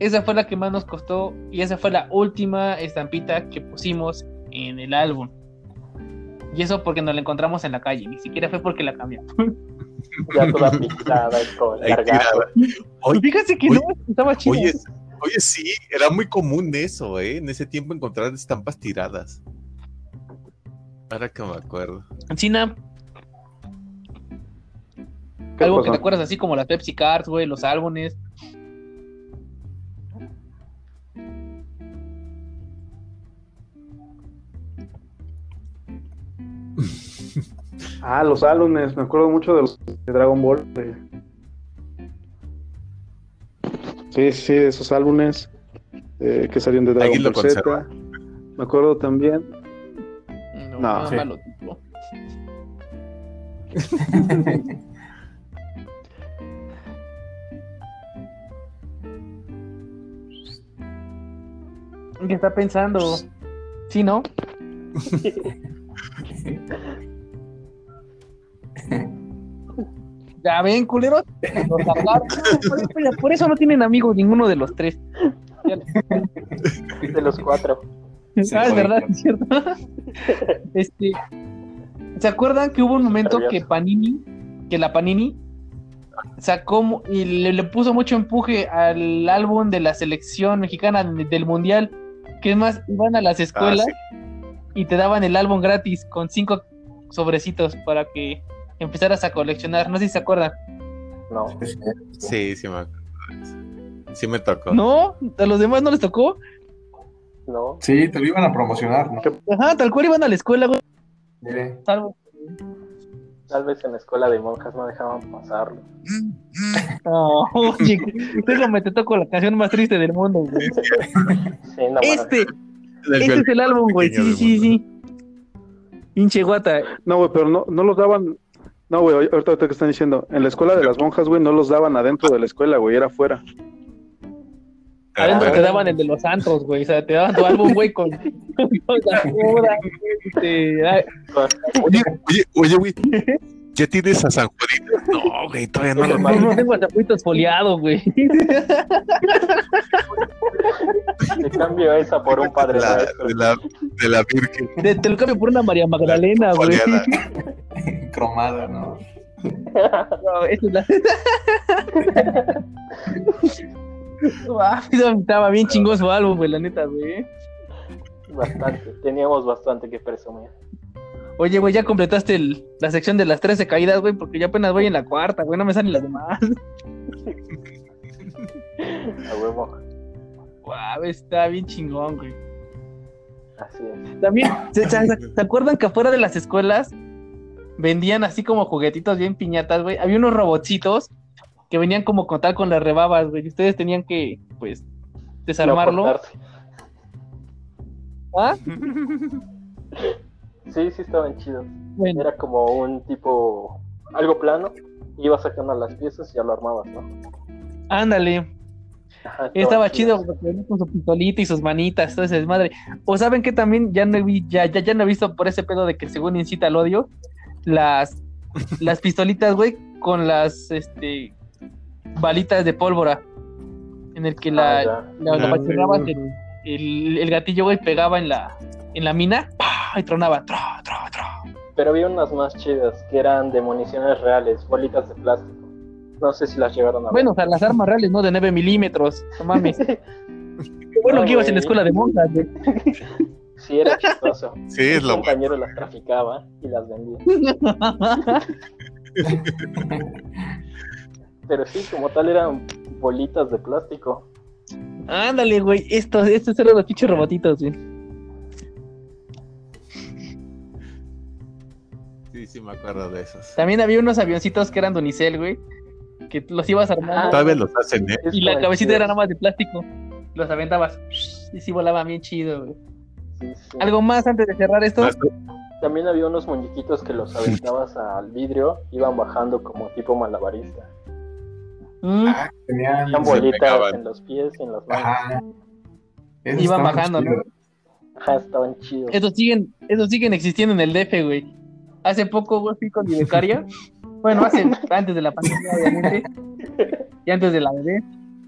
esa fue la que más nos costó y esa fue la última estampita que pusimos en el álbum. Y eso porque nos la encontramos en la calle, ni siquiera fue porque la cambiamos. Ya toda pintada. Oye, Fíjate que no, estaba chido. Oye, oye, sí, era muy común eso, ¿eh? En ese tiempo encontrar estampas tiradas. Ahora que me acuerdo. China, ¿Qué algo que te acuerdas así como las Pepsi Cards, güey, los álbumes. Ah, los álbumes, me acuerdo mucho de los de Dragon Ball. de- Sí, sí, de esos álbumes eh, que salían de Dragon Ball Z. conserva. Me acuerdo también. No, No, no, sí. malo tipo. ¿Qué está pensando? ¿Sí, no? Ya ven, culeros. Por eso, ya- por eso no tienen amigos ninguno de los tres. De los cuatro. Sí, ah, es verdad, es cierto. este, ¿Se acuerdan que hubo un momento que Panini, que la Panini sacó y le, le puso mucho empuje al álbum de la selección mexicana de- del mundial? Que es más, iban a las escuelas y te daban el álbum gratis con cinco sobrecitos para que empezaras a coleccionar. No sé si se acuerdan. No. Sí, sí me acuerdo. Sí me tocó. ¿No? ¿A los demás no les tocó? No. Sí, te lo iban a promocionar, ¿no? Ajá, tal cual iban a la escuela, güey. Mire. Salvo. Tal vez en la escuela de monjas no dejaban pasarlo. No, oye, déjame te toco la canción más triste del mundo, güey. Sí, no, Este, este es el álbum, güey. Sí, sí, sí. Pinche guata. No, güey, pero no, no los daban. No, güey, ahorita, ahorita que están diciendo. En la escuela de las monjas, güey, no los daban adentro de la escuela, güey, era afuera. Adentro Ah, te daban el de los santos, güey. O sea, te daban tu álbum, güey, con, con la cura, este, ay, Oye, oye, oye, güey. ¿Ya tienes a San Juanito? No, güey, todavía no lo no, no tengo atapuitos foliados, güey. Te cambio esa por un padre de la, de la, de la Virgen. Te, te lo cambio por una María Magdalena, güey. Cromada, ¿no? No, esa es la... Estaba bien chingón su álbum, güey, la neta, güey. Bastante. Teníamos bastante que presumir. Oye, güey, ya completaste el- la sección de las 13 caídas, güey, porque yo apenas voy en la cuarta, güey, no me salen las demás. A huevo. Guau, está bien chingón, güey. Así es. También, ¿se, se- se acuerdan que afuera de las escuelas vendían así como juguetitos bien piñatas, güey? Había unos robotcitos que venían como con tal con las rebabas, güey. Y ustedes tenían que, pues, desarmarlo. No. ¿Ah? Sí, sí estaban chidos. Bueno, Era como un tipo, algo plano, ibas sacando las piezas y ya lo armabas, ¿no? ándale. Ajá, Estaba chido porque con su pistolita y sus manitas, todo ese desmadre. O saben que también ya no he vi, ya, ya, ya no he visto por ese pedo de que según incita al odio, las, las pistolitas, güey, con las este balitas de pólvora. En el que la, Ah, la, la Ah, el- el gatillo, güey, pegaba en la, en la mina ¡pah! Y tronaba. Tra, tra, tra. Pero había unas más chidas que eran de municiones reales, bolitas de plástico. No sé si las llegaron a ver. Bueno, o sea, las armas reales, ¿no? De 9 milímetros. No mames. Qué bueno No, que ibas en la escuela de monjas, güey. Sí, era chistoso. Sí, es lo bueno. compañero las traficaba y las vendía. Pero sí, como tal eran bolitas de plástico. Ándale, güey. Estos, estos eran los pinches robotitos, güey. Sí, sí, me acuerdo de esos. También había unos avioncitos que eran de unicel, güey. Que los ibas armando. Ah, Todavía los hacen, ¿eh? y la cabecita era nada más de plástico. Los aventabas. Y sí volaban bien chido, güey. Sí, sí. ¿Algo más antes de cerrar esto? Más- También había unos muñequitos que los aventabas al vidrio, iban bajando como tipo malabarista. Mm, Ah, genial. Eran se bolitas en los pies y en las manos. Ajá. Iban bajando, ¿no? chidos. Ajá, estaban chidos. Esos siguen, esos siguen existiendo en el DF, güey. Hace poco, güey, fui con mi becaria. Bueno, hace, antes de la pandemia, obviamente. Y antes de la bebé.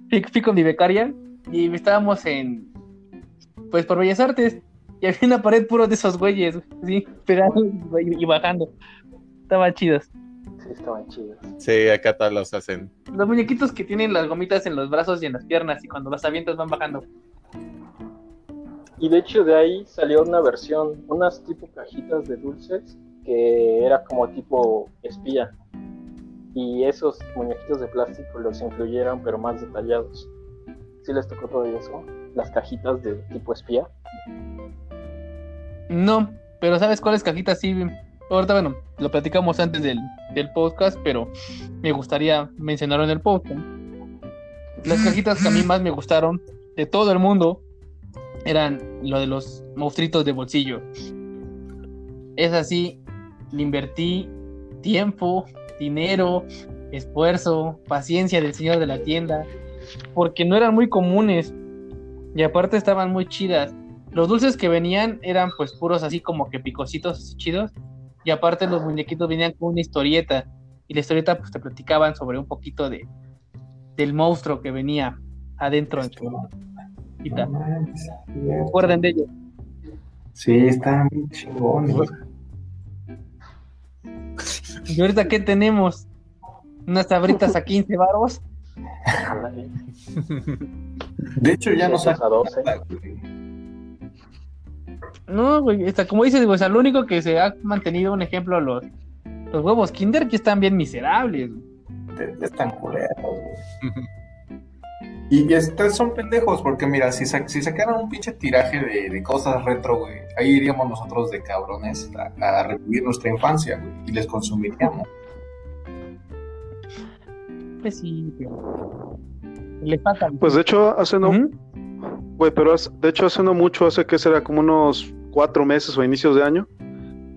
Fui, fui con mi becaria y estábamos en, pues, por Bellas Artes. Y había una pared puro de esos güeyes, sí, pegando y, y bajando. Estaban chidos. Sí, estaban chidos. Sí, acá todos los hacen. Los muñequitos que tienen las gomitas en los brazos y en las piernas y cuando los avientas van bajando. Y de hecho de ahí salió una versión, unas tipo cajitas de dulces que era como tipo espía. Y esos muñequitos de plástico los incluyeron pero más detallados. ¿Sí les tocó todo eso? Las cajitas de tipo espía. No, pero ¿sabes cuáles cajitas sí? Ahorita, bueno, lo platicamos antes del, del podcast, pero me gustaría mencionarlo en el podcast. Las cajitas que a mí más me gustaron de todo el mundo eran lo de los monstruitos de bolsillo. Es así, le invertí tiempo, dinero, esfuerzo, paciencia del señor de la tienda, porque no eran muy comunes y aparte estaban muy chidas. Los dulces que venían eran pues puros así como que picositos así chidos. Y aparte los muñequitos venían con una historieta. Y la historieta pues te platicaban sobre un poquito de del monstruo que venía adentro en su cajita. No mames, ¿Se acuerdan de ellos? Sí, están bien chingones. Y ahorita qué tenemos? Unas sabritas a 15 baros. De hecho, ya no Esos sacan a 12. nada, güey. No, güey, está, como dices, güey, o sea, lo único que se ha mantenido un ejemplo los los huevos Kinder que están bien miserables. güey. Están culeros, güey. Y estas son pendejos, porque mira, si, sa- si sacaran un pinche tiraje de, de cosas retro, güey, ahí iríamos nosotros de cabrones a, a revivir nuestra infancia, güey, y les consumiríamos. Pues sí, le falta. Pues de hecho, hace no, güey, pero hace- de hecho hace no mucho, hace que será como unos cuatro meses o inicios de año,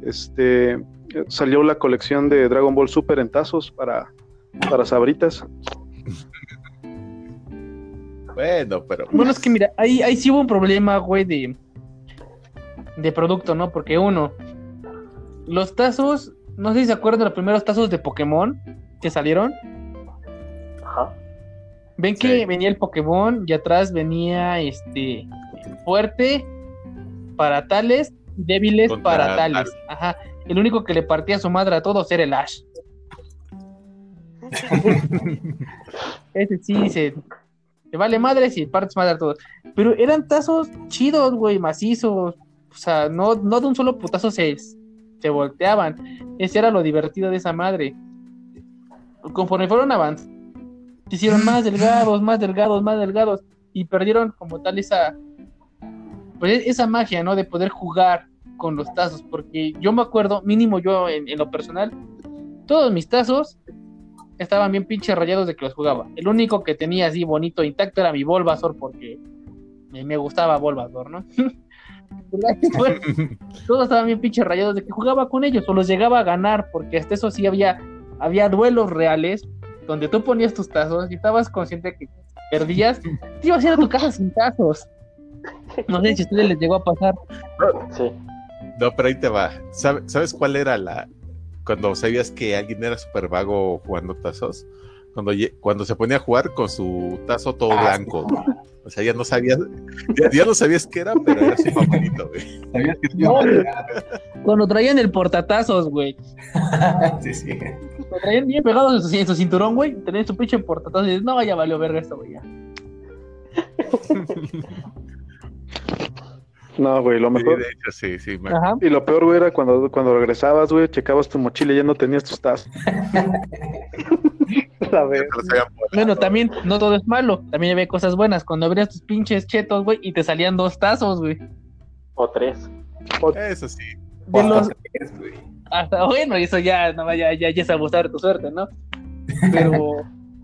este, salió la colección de Dragon Ball Super en tazos para, para sabritas. Bueno, pero. Bueno, es que mira, ahí, ahí sí hubo un problema, güey, de, de producto, ¿no? Porque uno, los tazos, no sé si se acuerdan de los primeros tazos de Pokémon que salieron. Ajá. Ven que venía el Pokémon y atrás venía este fuerte para tales y débiles Contra para tales. tal. Ajá. El único que le partía su madre a todos era el Ash. Ese sí se, se vale madre si partes madre a todos. Pero eran tazos chidos, güey, macizos. O sea, no, no de un solo putazo se, se volteaban. Ese era lo divertido de esa madre. Conforme fueron avanzando, se hicieron más delgados, más delgados, más delgados y perdieron como tal esa pues esa magia, ¿no? De poder jugar con los tazos, porque yo me acuerdo, mínimo yo en, en lo personal, todos mis tazos estaban bien pinches rayados de que los jugaba. El único que tenía así bonito, intacto, era mi Bulbasaur, porque me, me gustaba Bulbasaur, ¿no? todos estaban bien pinches rayados de que jugaba con ellos, o los llegaba a ganar, porque hasta eso sí había, había duelos reales, donde tú ponías tus tazos y estabas consciente que perdías, te ibas a ir a tu casa sin tazos. No sé si a ustedes les llegó a pasar. Sí. No, pero ahí te va. ¿Sabe- ¿Sabes cuál era la. Cuando sabías que alguien era súper vago jugando tazos? Cuando, cuando se ponía a jugar con su tazo todo Ah, blanco. O sea, ya no sabías. Ya, ya no sabías qué era, pero era su favorito, güey. ¿Sabías que pegar? Cuando traían el portatazos, güey. Sí, sí. Lo traían bien pegados en su, en su cinturón, güey. Tenían su pinche portatazos y dices, no, ya valió verga esto, güey. ya". No, güey, lo Sí, mejor. de hecho, sí, sí. me- Ajá. Y lo peor, güey, era cuando, cuando regresabas, güey, checabas tu mochila y ya no tenías tus tazos. La. Bueno, también no todo es malo. También había cosas buenas. Cuando abrías tus pinches chetos, güey, y te salían dos tazos, güey. O tres. Eso sí. De los, Es, güey. hasta bueno, eso ya, no, ya, ya, ya es abusar de tu suerte, ¿no? Pero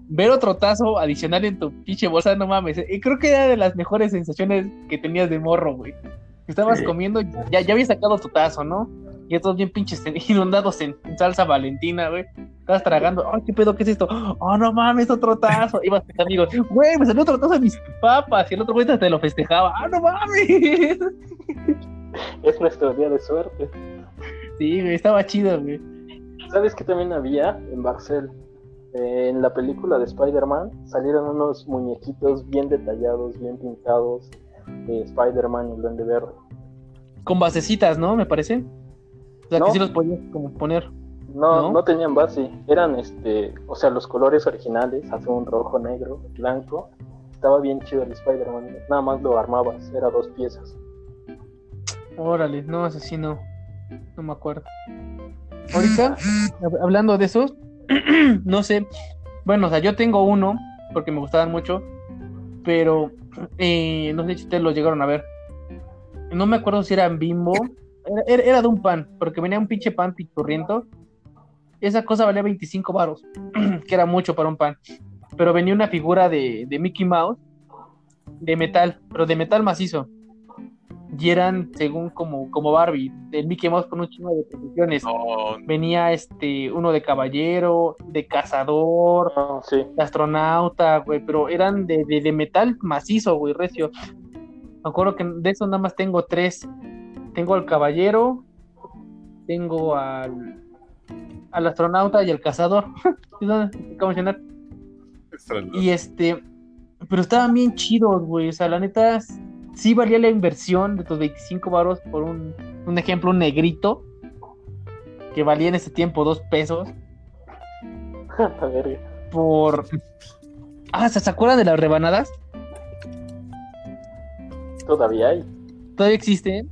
ver otro tazo adicional en tu pinche bolsa, no mames. Y creo que era de las mejores sensaciones que tenías de morro, güey. Estabas Sí. comiendo, ya, ya habías sacado tu tazo, ¿no? Ya todos bien pinches inundados en, en salsa valentina, güey. Estabas tragando, ay, ¿qué pedo? ¿Qué es esto? Oh, no mames, otro tazo. Ibas tus amigos, güey, me salió otro tazo de mis papas. Y el otro güey te lo festejaba, ah, no mames. Es nuestro día de suerte. Sí, güey, estaba chido, güey. ¿Sabes qué también había en Barcel? Eh, en la película de Spider-Man salieron unos muñequitos bien detallados, bien pintados de Spider-Man y el Duende Verde. Con basecitas, ¿no? Me parece. O sea, No. que sí los podías como poner. No, ¿No? no, tenían base, eran este, o sea, los colores originales, azul, rojo, negro, blanco. Estaba bien chido el Spider-Man, nada más lo armabas, era dos piezas. Órale, no, eso sí no. No me acuerdo. Ahorita, hab- hablando de esos, no sé. Bueno, o sea, yo tengo uno, porque me gustaban mucho, pero eh, no sé si ustedes lo llegaron a ver. No me acuerdo si eran bimbo. Era, era- de un pan, porque venía un pinche pan pichurriento. Esa cosa valía 25 varos, que era mucho para un pan. Pero venía una figura de, de Mickey Mouse, de metal, pero de metal macizo y eran según como, como Barbie, el Mickey Mouse con un chingo de posiciones. No, Venía este uno de caballero, de cazador, No, sí, de astronauta, güey, pero eran de, de, de metal macizo, güey, recio. Me acuerdo que de eso nada más tengo tres. Tengo al caballero, tengo al, al astronauta y al cazador. Extraño. Y este, pero estaban bien chidos, güey. O sea, la neta, sí valía la inversión de tus 25 varos por un, un ejemplo, un negrito, que valía en ese tiempo dos pesos, ver, por... Ah, ¿se acuerdan de las rebanadas? todavía hay. Todavía existen.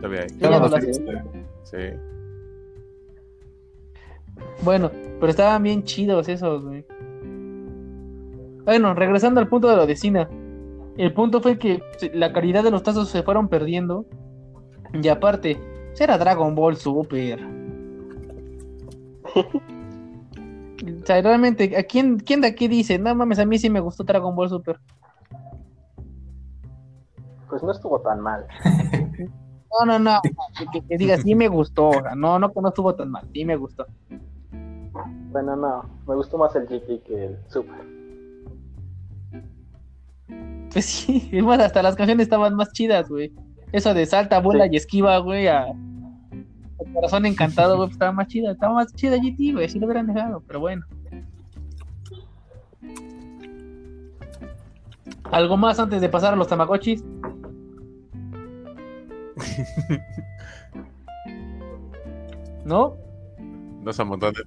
Todavía hay. Ya no no sé. Sí. Bueno, pero estaban bien chidos esos, güey. Bueno, regresando al punto de lo de Cina. El punto fue que la calidad de los tazos se fueron perdiendo. Y aparte, pues era Dragon Ball Super. o sea, realmente, ¿a quién, quién de aquí dice? No mames, a mí sí me gustó Dragon Ball Super. Pues no estuvo tan mal. No, no, no. Que, que- diga, sí me gustó. No, no, que no estuvo tan mal. Sí me gustó. Bueno, no, me gustó más el GT que el Super. Pues sí, es más, hasta las canciones estaban más chidas, güey. Eso de salta, vuela Sí. y esquiva, güey, a, a corazón encantado, güey, pues estaba más chida, estaba más chida GT, güey, si lo hubieran dejado, pero bueno. ¿Algo más antes de pasar a los tamagotchis? ¿No?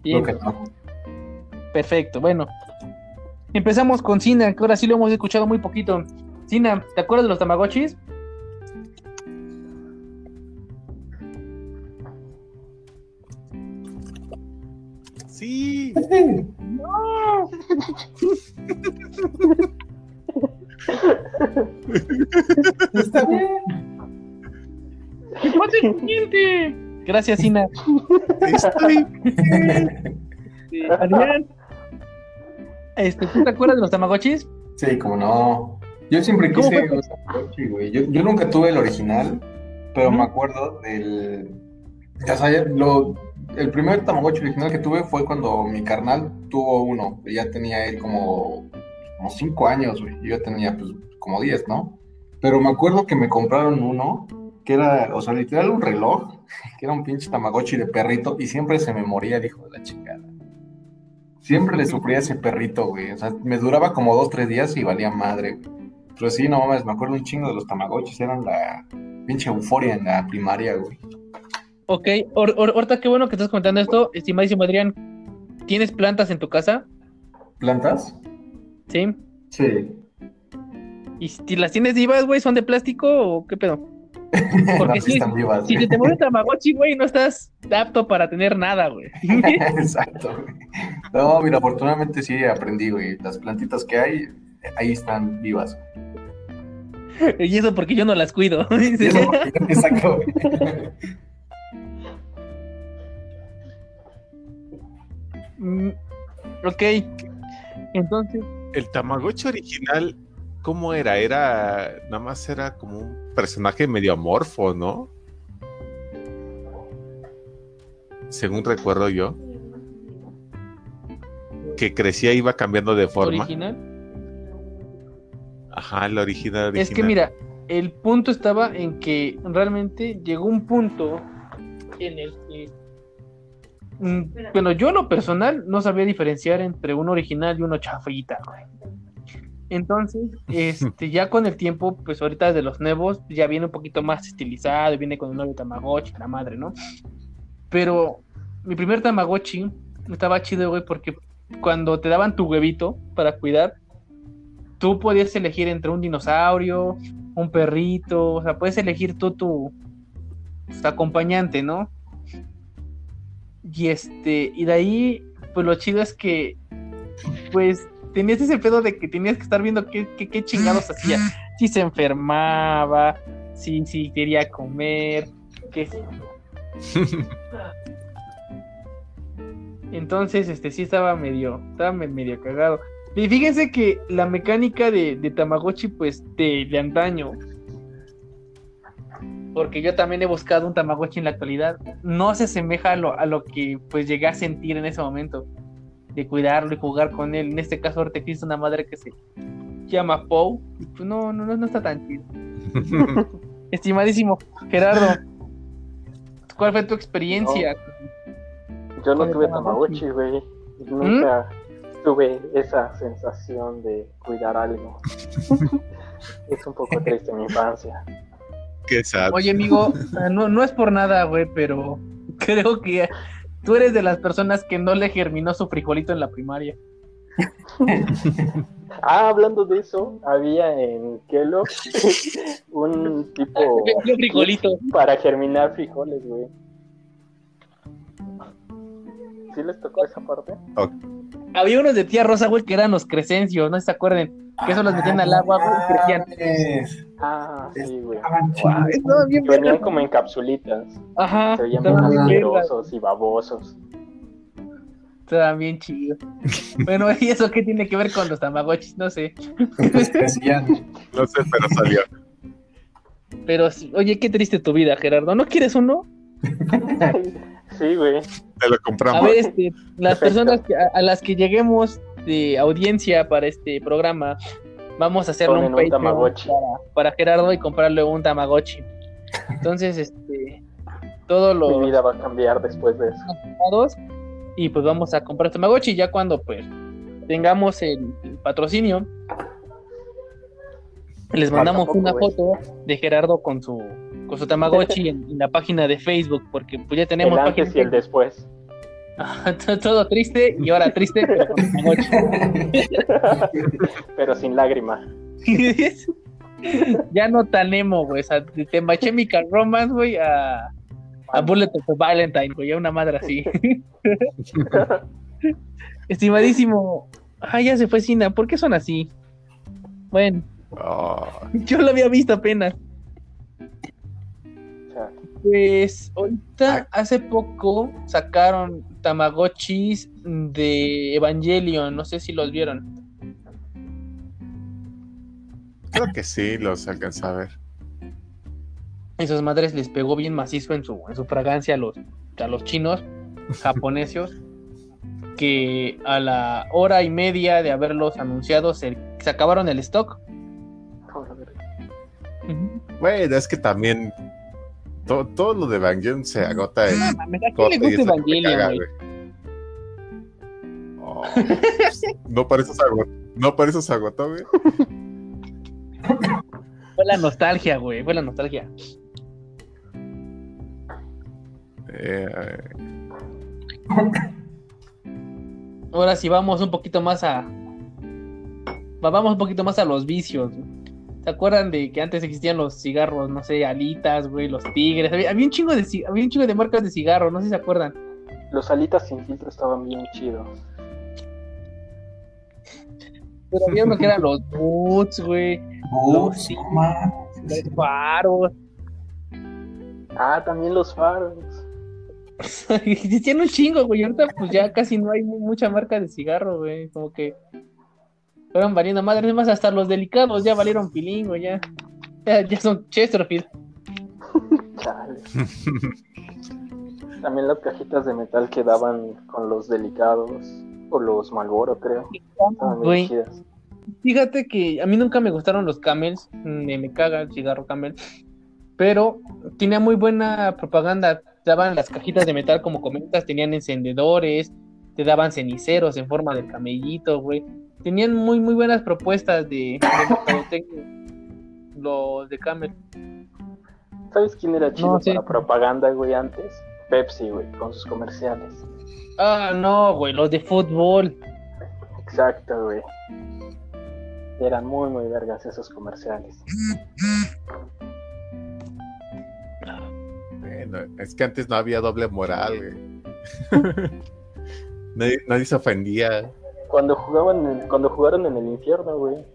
Creo que no. perfecto, bueno. Empezamos con Sina, que ahora sí lo hemos escuchado muy poquito. Sina, ¿te acuerdas de los Tamagotchis? Sí. No. Está bien. ¿Qué Gracias, Sina. Estoy bien. Sí. Adiós. Este, ¿Tú te acuerdas de los Tamagotchis? Sí, como no. Yo siempre ¿Cómo quise un Tamagotchi, güey. Yo, yo nunca tuve el original, pero me acuerdo del. Ya sabes, lo, el primer Tamagotchi original que tuve fue cuando mi carnal tuvo uno. Ya tenía él como, como cinco años, güey. Yo ya tenía pues como 10, ¿no? Pero me acuerdo que me compraron uno que era, o sea, literal un reloj, que era un pinche Tamagotchi de perrito y siempre se me moría el hijo de la chingada. Siempre le sufría ese perrito, güey. O sea, me duraba como dos, tres días y valía madre, güey. Pero sí, no mames, me acuerdo un chingo de los Tamagotchis, eran la pinche euforia en la primaria, güey. Ok, or- or- ahorita qué bueno que estás comentando esto, estimadísimo Adrián. ¿Tienes plantas en tu casa? ¿Plantas? ¿Sí? Sí. ¿Y si las tienes vivas, güey, son de plástico o qué pedo? Porque No, sí sí, están vivas. Si se te muere un Tamagotchi, güey, no estás apto para tener nada, güey. Exacto, güey. No, mira, afortunadamente sí aprendí, güey. Las plantitas que hay, ahí están vivas. y eso porque yo no las cuido. Y eso porque yo te saco, güey. Mm, ok. Entonces, El Tamagotchi original, ¿cómo era? Era, nada más era como un personaje medio amorfo, ¿no? Según recuerdo yo. Que crecía y iba cambiando de forma. original. Ajá, el original, original. Es que mira, el punto estaba en que realmente llegó un punto en el que, mm, bueno, yo en lo personal no sabía diferenciar entre uno original y uno chafita, güey. Entonces, este, ya con el tiempo, pues ahorita de los nuevos, ya viene un poquito más estilizado, viene con un nuevo Tamagotchi, la madre, ¿no? Pero mi primer Tamagotchi estaba chido, güey, porque cuando te daban tu huevito para cuidar, tú podías elegir entre un dinosaurio, un perrito, o sea, puedes elegir tú tu, tu acompañante, ¿no? Y este, y de ahí, pues lo chido es que, pues, tenías ese pedo de que tenías que estar viendo qué, qué, qué chingados hacía. Si se enfermaba, si, si quería comer, qué Entonces, este sí estaba medio, estaba me- medio cagado. Y fíjense que la mecánica de, de Tamagotchi, pues, de, de antaño, porque yo también he buscado un Tamagotchi en la actualidad, no se asemeja a lo, a lo que pues llegué a sentir en ese momento, de cuidarlo y jugar con él. En este caso, ahorita existe una madre que se llama Poe, pues no, no, no, no está tan chido. Estimadísimo Gerardo, ¿cuál fue tu experiencia? Yo no tuve Tamagotchi. Güey. Nunca tuve esa sensación de cuidar algo. es un poco triste mi infancia. Qué sad. Oye, amigo, no, no es por nada, güey, pero creo que tú eres de las personas que no le germinó su frijolito en la primaria. Ah, hablando de eso, había en Kellogg un tipo frijolito. para germinar frijoles, güey. ¿Sí les tocó esa parte? Había unos de tía Rosa, güey, que eran los crescencios, no se acuerden. Que eso los metían al agua, güey, y crecían. Ah, sí, güey. Estaban Guau, chidos. estaban bien Venían como en capsulitas. Ajá, Se veían bien asquerosos y babosos. estaban bien chidos. Bueno, ¿y eso qué tiene que ver con los tamagotchis? No sé. Pues. No sé, pero salió. Pero, oye, qué triste tu vida, Gerardo. ¿No quieres uno? Sí, güey. Te lo A compramos. ver, este, las personas que- a, a las que lleguemos de audiencia para este programa, vamos a hacerle un un Tamagotchi. para, para Gerardo y comprarle un Tamagotchi. Entonces, este, todos Mi los vida va a cambiar después de eso. y pues vamos a comprar Tamagotchi ya cuando pues tengamos el, el patrocinio. Les mandamos una foto de Gerardo con su con su Tamagotchi en, en la página de Facebook, porque pues ya tenemos el antes y el después. todo triste y ahora triste, pero con Tamagotchi. Pero sin lágrima. ya no tan emo, güey. O sea, de de My Chemical Romance, güey, a, a Bullet of Valentine, güey. Ya una madre así. Estimadísimo. Ah, ya se fue Sina. ¿Por qué son así? Bueno, Oh, yo lo había visto apenas. Pues ahorita hace poco sacaron Tamagotchis de Evangelion. No sé si los vieron. creo que sí, los alcanza a ver. Esas madres les pegó bien macizo en su, en su fragancia a los, a los chinos, japoneses, que a la hora y media de haberlos anunciado se, se acabaron el stock. Bueno, es que también to- todo lo de Evangelion se agota en No mames, ¿A quién le gusta Evangelion, caga, güey? Oh, no por eso se agotó, no por eso se agotó, güey. Fue la nostalgia, güey. Fue la nostalgia. Eh, Ahora sí vamos un poquito más a. va- Vamos un poquito más a los vicios. güey. ¿Se acuerdan de que antes existían los cigarros, no sé, alitas, güey, los tigres? Había, había un chingo de había un chingo de marcas de cigarros, no sé si se acuerdan. Los alitas sin filtro estaban bien chidos. Pero había uno que eran los boots, güey, Oh, sí. no mames. los faros. Ah, también los faros. Existían un chingo, güey. Ahorita pues ya casi no hay mu- mucha marca de cigarro, güey. Como que fueron valiendo madres. Es más, hasta los delicados ya valieron pilín, güey, ya. Ya, ya son Chesterfield. También las cajitas de metal que daban con los delicados. O los Malboro, creo. Güey. Fíjate que a mí nunca me gustaron los camels, me, me caga el cigarro camel, pero tenía muy buena propaganda. Daban las cajitas de metal como comentas, tenían encendedores, te daban ceniceros en forma de camellito, güey. Tenían muy muy buenas propuestas de, de los de camel. ¿Sabes quién era chido No, sí. para propaganda, güey, antes? Pepsi, güey, con sus comerciales. Ah, no, güey, los de fútbol. Exacto, güey. Eran muy, muy vergas esos comerciales. bueno, es que antes no había doble moral, güey. nadie, nadie se ofendía. Cuando jugaban, en- cuando jugaron en el infierno, güey.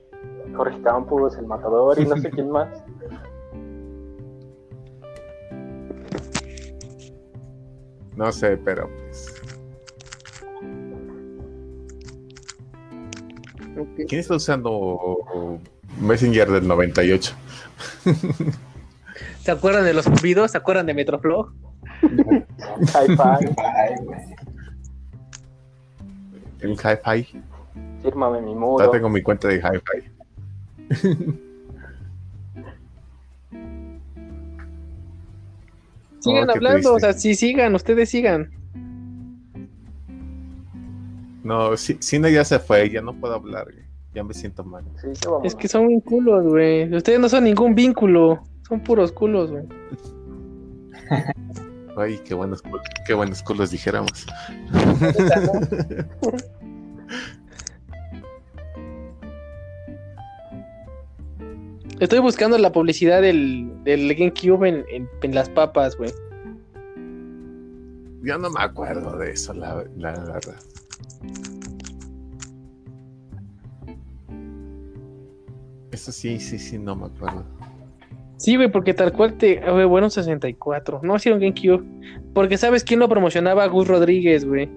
Jorge Campos, el matador y no sé quién más. No sé, pero pues. ¿Quién está usando Messenger del 98? ¿Se acuerdan de los cubidos? ¿Se acuerdan de Metroflow? Hi-Fi, El Hi-Fi. fírmame mi Ya muro. tengo mi cuenta de Hi-Fi. Sigan Oh, hablando, o sea, sí, sigan, ustedes sigan. No, Cine ya se fue, ya no puedo hablar, güey. Ya me siento mal. Sí, ya. Es que son bien culos, güey. Ustedes no son ningún vínculo. Son puros culos, güey. Ay, qué buenos, qué buenos culos dijéramos. Estoy buscando la publicidad del, del GameCube en, en, en las papas, güey. Yo no me acuerdo de eso, la, la verdad. Eso sí, sí, sí, no me acuerdo. Sí, güey, porque tal cual te. ah, güey, bueno, 64. No hicieron GameCube. Porque ¿sabes quién lo promocionaba? Gus Rodríguez, güey.